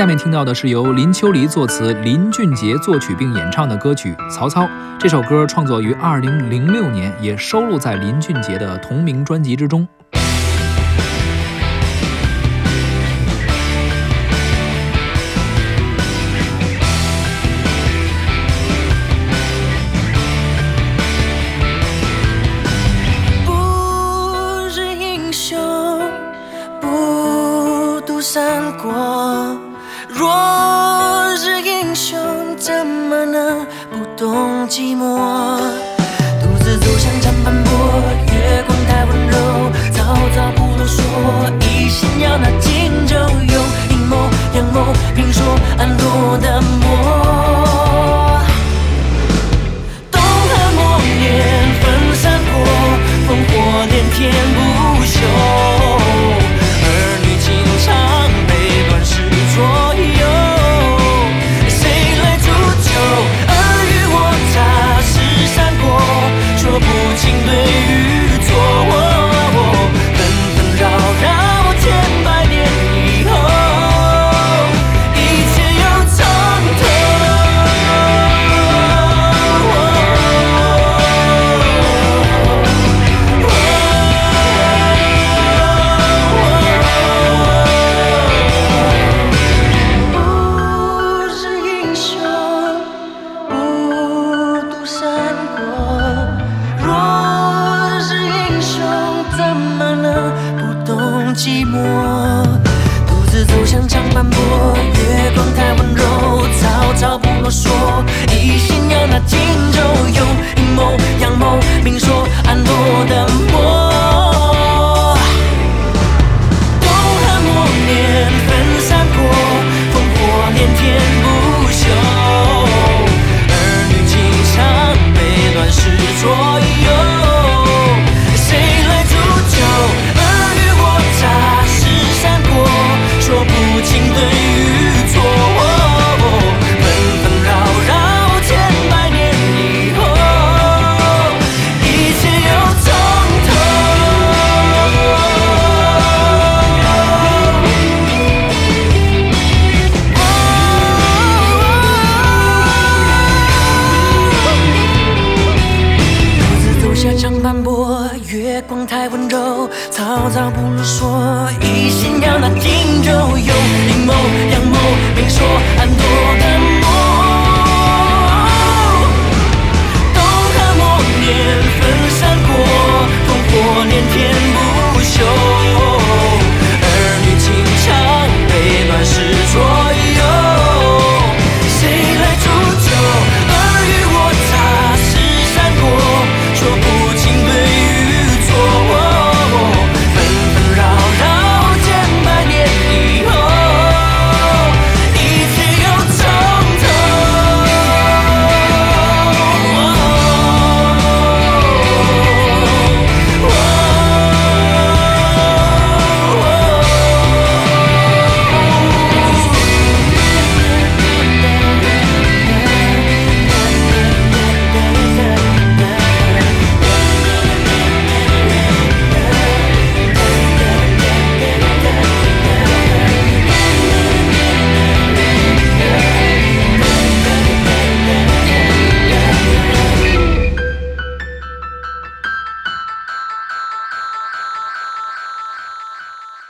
下面听到的是由林秋离作词、林俊杰作曲并演唱的歌曲《曹操》。这首歌创作于2006年，也收录在林俊杰的同名专辑之中。不是英雄，不读三国。若是英雄，怎么能不懂寂寞？独自走向长坂坡，月光太温柔，曹操不啰嗦，一心要拿荆州。用阴谋阳谋评说暗落的魔。独自走向长坂坡，月光太温柔，曹操不啰嗦，一心要拿荆光太温柔，曹操不如说，一心要拿荆州，用阴谋阳谋明说